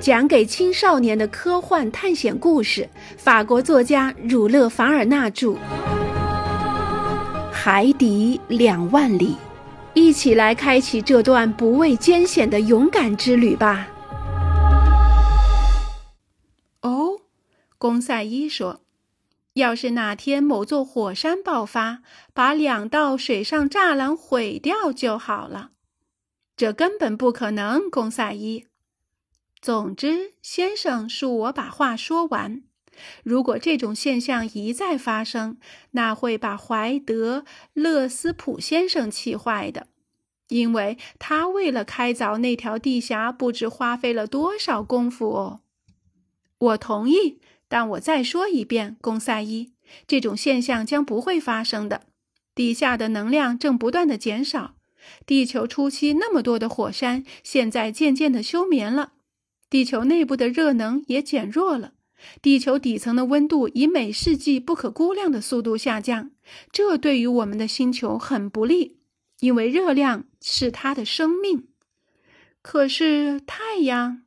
讲给青少年的科幻探险故事，法国作家儒勒·凡尔纳著，《海底两万里》，一起来开启这段不畏艰险的勇敢之旅吧。哦，公赛伊说：“要是哪天某座火山爆发，把两道水上栅栏毁掉就好了。”这根本不可能，公赛伊。总之，先生恕我把话说完。如果这种现象一再发生，那会把怀德·勒斯普先生气坏的，因为他为了开凿那条地峡，不知花费了多少功夫哦。我同意，但我再说一遍，公赛伊，这种现象将不会发生的。地下的能量正不断的减少，地球初期那么多的火山，现在渐渐的休眠了。地球内部的热能也减弱了，地球底层的温度以每世纪不可估量的速度下降，这对于我们的星球很不利，因为热量是它的生命。可是太阳，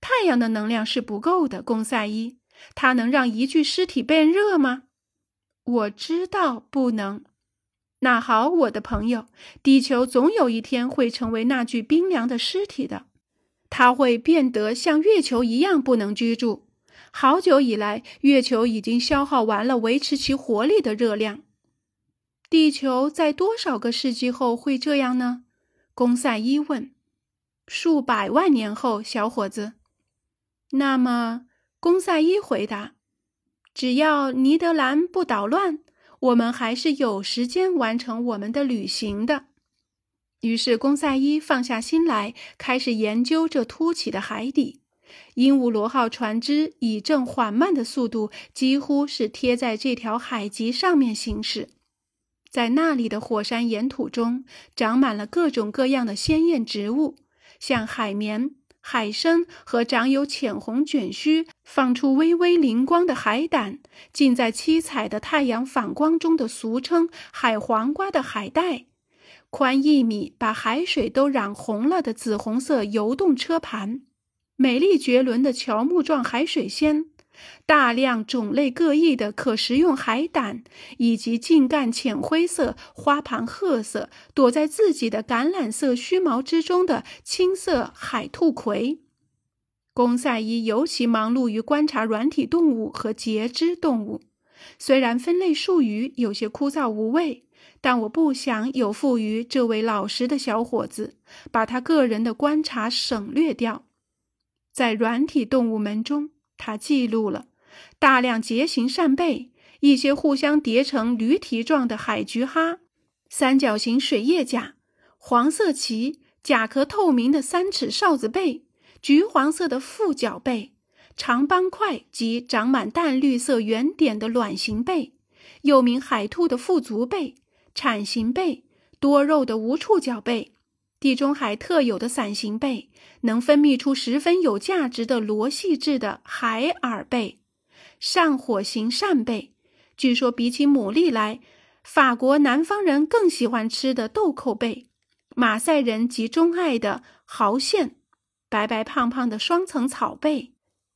太阳的能量是不够的。公赛伊，它能让一具尸体变热吗？我知道不能。那好，我的朋友，地球总有一天会成为那具冰凉的尸体的。它会变得像月球一样不能居住。好久以来，月球已经消耗完了维持其活力的热量。地球在多少个世纪后会这样呢？公赛伊问。数百万年后，小伙子。那么，公赛伊回答：“只要尼德兰不捣乱，我们还是有时间完成我们的旅行的。”于是，公赛伊放下心来，开始研究这凸起的海底。鹦鹉螺号船只以正缓慢的速度，几乎是贴在这条海脊上面行驶。在那里的火山岩土中，长满了各种各样的鲜艳植物，像海绵、海参和长有浅红卷须、放出微微灵光的海胆，浸在七彩的太阳反光中的俗称海黄瓜的海带。宽一米、把海水都染红了的紫红色游动车盘，美丽绝伦的乔木状海水仙，大量种类各异的可食用海胆，以及茎干浅灰色、花盘褐色、躲在自己的橄榄色须毛之中的青色海兔葵。公赛伊尤其忙碌于观察软体动物和节肢动物，虽然分类术语有些枯燥无味。但我不想有负于这位老实的小伙子，把他个人的观察省略掉。在软体动物门中，他记录了大量节形扇贝、一些互相叠成驴蹄状的海菊哈、三角形水叶甲、黄色鳍、甲壳透明的三齿哨子贝、橘黄色的腹角贝、长斑块及长满淡绿色圆点的卵形贝，又名海兔的腹足贝。铲形贝、多肉的无触角贝、地中海特有的伞形贝，能分泌出十分有价值的螺细质的海耳贝、上火型扇贝。据说比起牡蛎来，法国南方人更喜欢吃的豆蔻贝，马赛人极钟爱的蚝线，白白胖胖的双层草贝，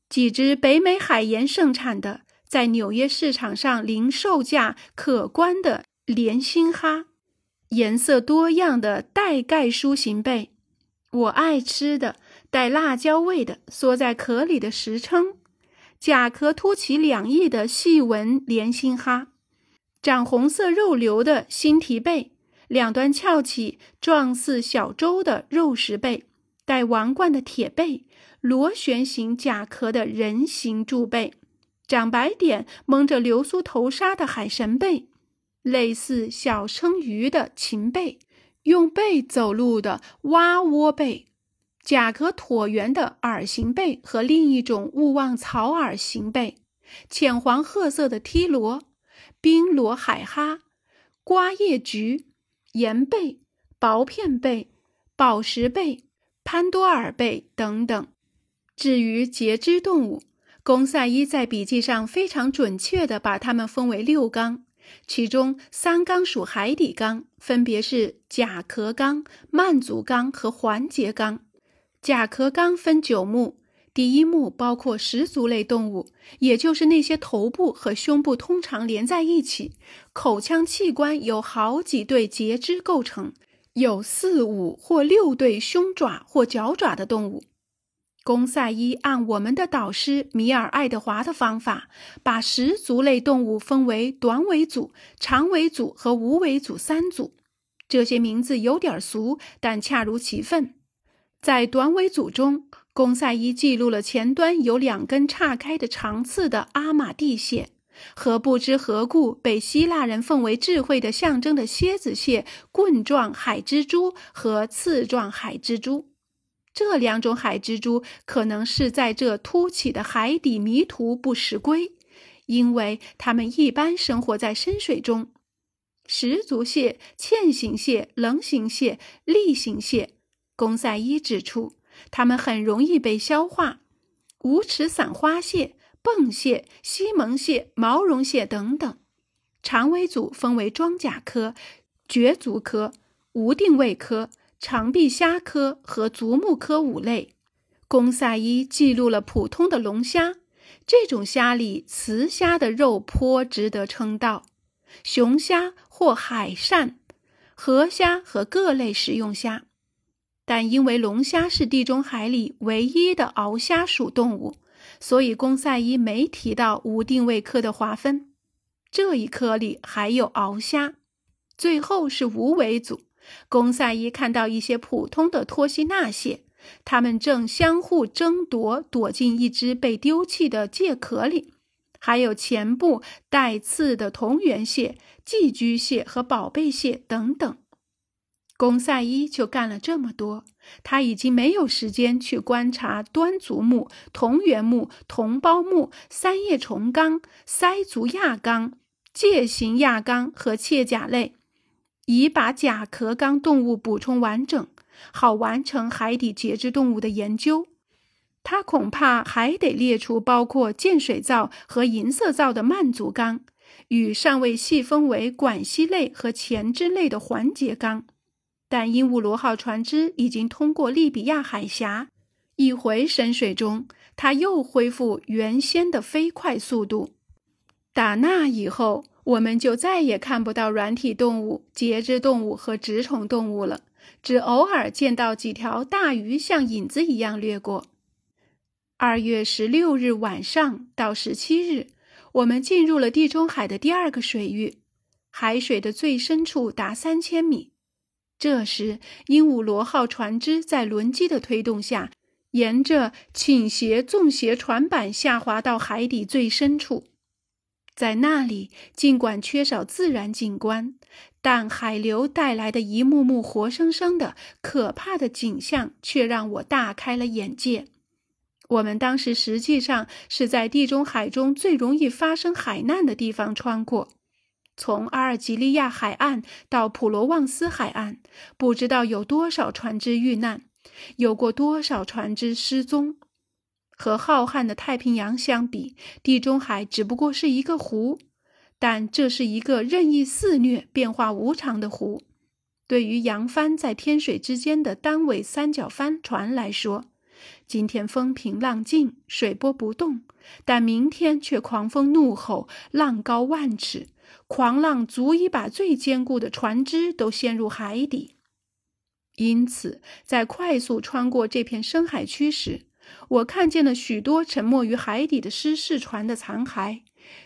几只北美海盐盛产的，在纽约市场上零售价可观的。莲心哈，颜色多样的带盖书形贝，我爱吃的带辣椒味的缩在壳里的石蛏，甲壳凸起两翼的细纹莲心哈，长红色肉瘤的新蹄贝，两端翘起状似小舟的肉食贝，带王冠的铁贝，螺旋形甲壳的人形柱贝，长白点蒙着流苏头纱的海神贝。类似小生鱼的禽贝，用背走路的蛙窝贝，甲壳椭圆的耳形贝和另一种勿忘草耳形贝，浅黄褐色的梯螺，冰螺海哈，瓜叶菊，盐贝，薄片贝，宝石贝，潘多尔贝等等。至于节肢动物，公赛伊在笔记上非常准确地把它们分为六纲。其中三纲属海底纲，分别是甲壳纲、慢足纲和环节纲。甲壳纲分九目，第一目包括十足类动物，也就是那些头部和胸部通常连在一起，口腔器官由好几对节肢构成，有四五或六对胸爪或脚爪的动物。公赛伊按我们的导师米尔·爱德华的方法，把十足类动物分为短尾组、长尾组和无尾组三组。这些名字有点俗，但恰如其分。在短尾组中，公赛伊记录了前端有两根岔开的长刺的阿马蒂蟹，和不知何故被希腊人奉为智慧的象征的蝎子蟹、棍状海蜘蛛和刺状海蜘蛛。这两种海蜘蛛可能是在这凸起的海底迷途不时归，因为它们一般生活在深水中。十足蟹、嵌形蟹、棱形蟹、粒形蟹，公赛伊指出，它们很容易被消化。无齿伞花蟹、泵蟹、西蒙蟹、毛绒蟹等等。长尾组分为装甲科、蕨足科、无定位科。长臂虾科和足目科五类，公赛伊记录了普通的龙虾。这种虾里，雌虾的肉颇值得称道。雄虾或海鳝、河虾和各类食用虾，但因为龙虾是地中海里唯一的螯虾属动物，所以公赛伊没提到无定位科的划分。这一科里还有鳌虾。最后是无尾组。公赛伊看到一些普通的托西纳蟹，它们正相互争夺，躲进一只被丢弃的介壳里。还有前部带刺的同源蟹、寄居蟹和宝贝蟹等等。公赛伊就干了这么多，他已经没有时间去观察端足目、同源目、同胞目、三叶虫纲、鳃足亚纲、介形亚纲和切甲类。以把甲壳纲动物补充完整，好完成海底节肢动物的研究。他恐怕还得列出包括建水灶和银色灶的慢足纲，与尚未细分为管栖类和前肢类的环节纲。但鹦鹉螺号船只已经通过利比亚海峡，一回深水中，它又恢复原先的飞快速度。打那以后。我们就再也看不到软体动物、节肢动物和直虫动物了，只偶尔见到几条大鱼像影子一样掠过。二月十六日晚上到十七日，我们进入了地中海的第二个水域，海水的最深处达三千米。这时，鹦鹉螺号船只在轮机的推动下，沿着倾斜纵斜船板下滑到海底最深处。在那里，尽管缺少自然景观，但海流带来的一幕幕活生生的、可怕的景象却让我大开了眼界。我们当时实际上是在地中海中最容易发生海难的地方穿过，从阿尔及利亚海岸到普罗旺斯海岸，不知道有多少船只遇难，有过多少船只失踪。和浩瀚的太平洋相比，地中海只不过是一个湖，但这是一个任意肆虐、变化无常的湖。对于扬帆在天水之间的单尾三角帆船来说，今天风平浪静，水波不动，但明天却狂风怒吼，浪高万尺，狂浪足以把最坚固的船只都陷入海底。因此，在快速穿过这片深海区时，我看见了许多沉没于海底的失事船的残骸，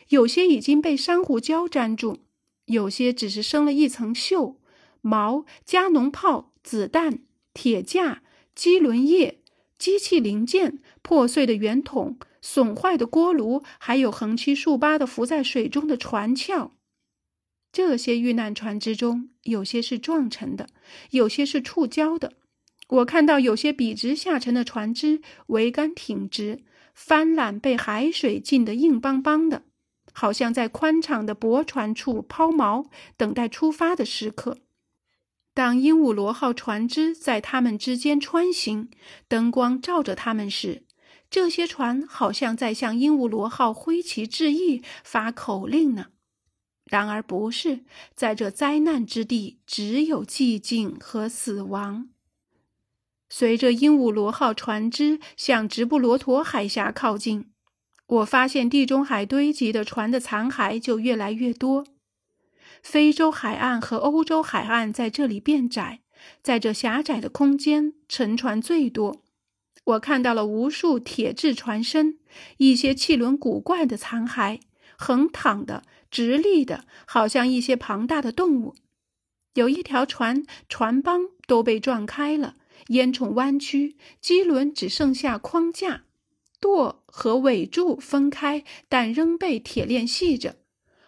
有些已经被珊瑚礁粘住，有些只是生了一层锈、毛、加农炮、子弹、铁架、机轮叶、机器零件、破碎的圆筒、损坏的锅炉，还有横七竖八的浮在水中的船壳。这些遇难船之中，有些是撞沉的，有些是触礁的。我看到有些笔直下沉的船只桅杆挺直，帆缆被海水浸得硬邦邦的，好像在宽敞的驳船处抛锚，等待出发的时刻。当鹦鹉螺号船只在它们之间穿行，灯光照着它们时，这些船好像在向鹦鹉螺号挥旗致意、发口令呢。然而不是，在这灾难之地，只有寂静和死亡。随着鹦鹉螺号船只向直布罗陀海峡靠近，我发现地中海堆积的船的残骸就越来越多。非洲海岸和欧洲海岸在这里变窄，在这狭窄的空间，沉船最多。我看到了无数铁质船身，一些气轮古怪的残骸，横躺的、直立的，好像一些庞大的动物。有一条船，船帮都被撞开了。烟囱弯曲，机轮只剩下框架，舵和尾柱分开，但仍被铁链系着。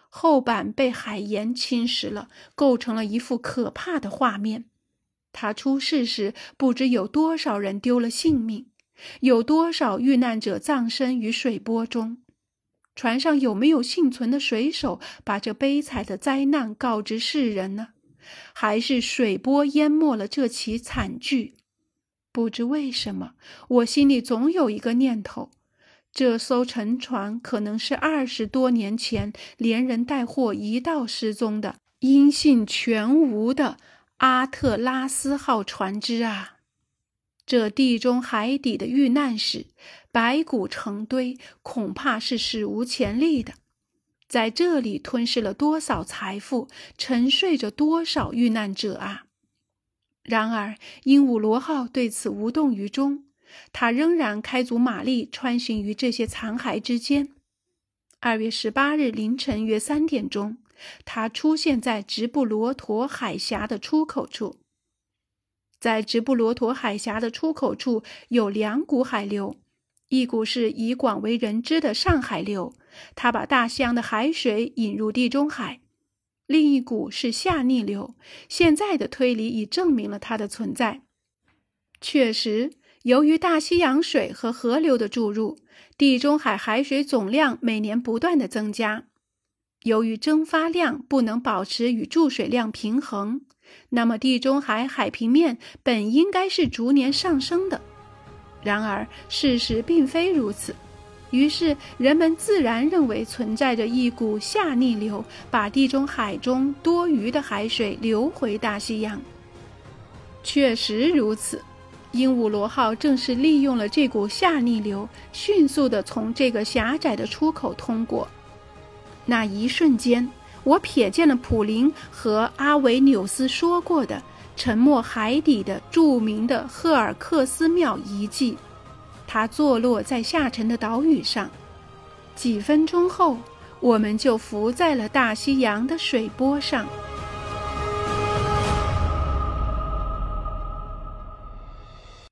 后板被海盐侵蚀了，构成了一幅可怕的画面。它出事时，不知有多少人丢了性命，有多少遇难者葬身于水波中。船上有没有幸存的水手，把这悲惨的灾难告知世人呢？还是水波淹没了这起惨剧？不知为什么，我心里总有一个念头：这艘沉船可能是二十多年前连人带货一道失踪的、音信全无的阿特拉斯号船只啊！这地中海底的遇难史，白骨成堆，恐怕是史无前例的。在这里吞噬了多少财富，沉睡着多少遇难者啊！然而，鹦鹉螺号对此无动于衷，它仍然开足马力穿行于这些残骸之间。二月十八日凌晨约三点钟，它出现在直布罗陀海峡的出口处。在直布罗陀海峡的出口处有两股海流，一股是以广为人知的上海流，它把大西洋的海水引入地中海。另一股是下逆流，现在的推理已证明了它的存在。确实，由于大西洋水和河流的注入，地中海海水总量每年不断的增加。由于蒸发量不能保持与注水量平衡，那么地中海海平面本应该是逐年上升的。然而，事实并非如此。于是，人们自然认为存在着一股下逆流，把地中海中多余的海水流回大西洋。确实如此，鹦鹉螺号正是利用了这股下逆流，迅速地从这个狭窄的出口通过。那一瞬间，我瞥见了普林和阿维纽斯说过的沉没海底的著名的赫尔克斯庙遗迹。它坐落在下沉的岛屿上，几分钟后，我们就浮在了大西洋的水波上。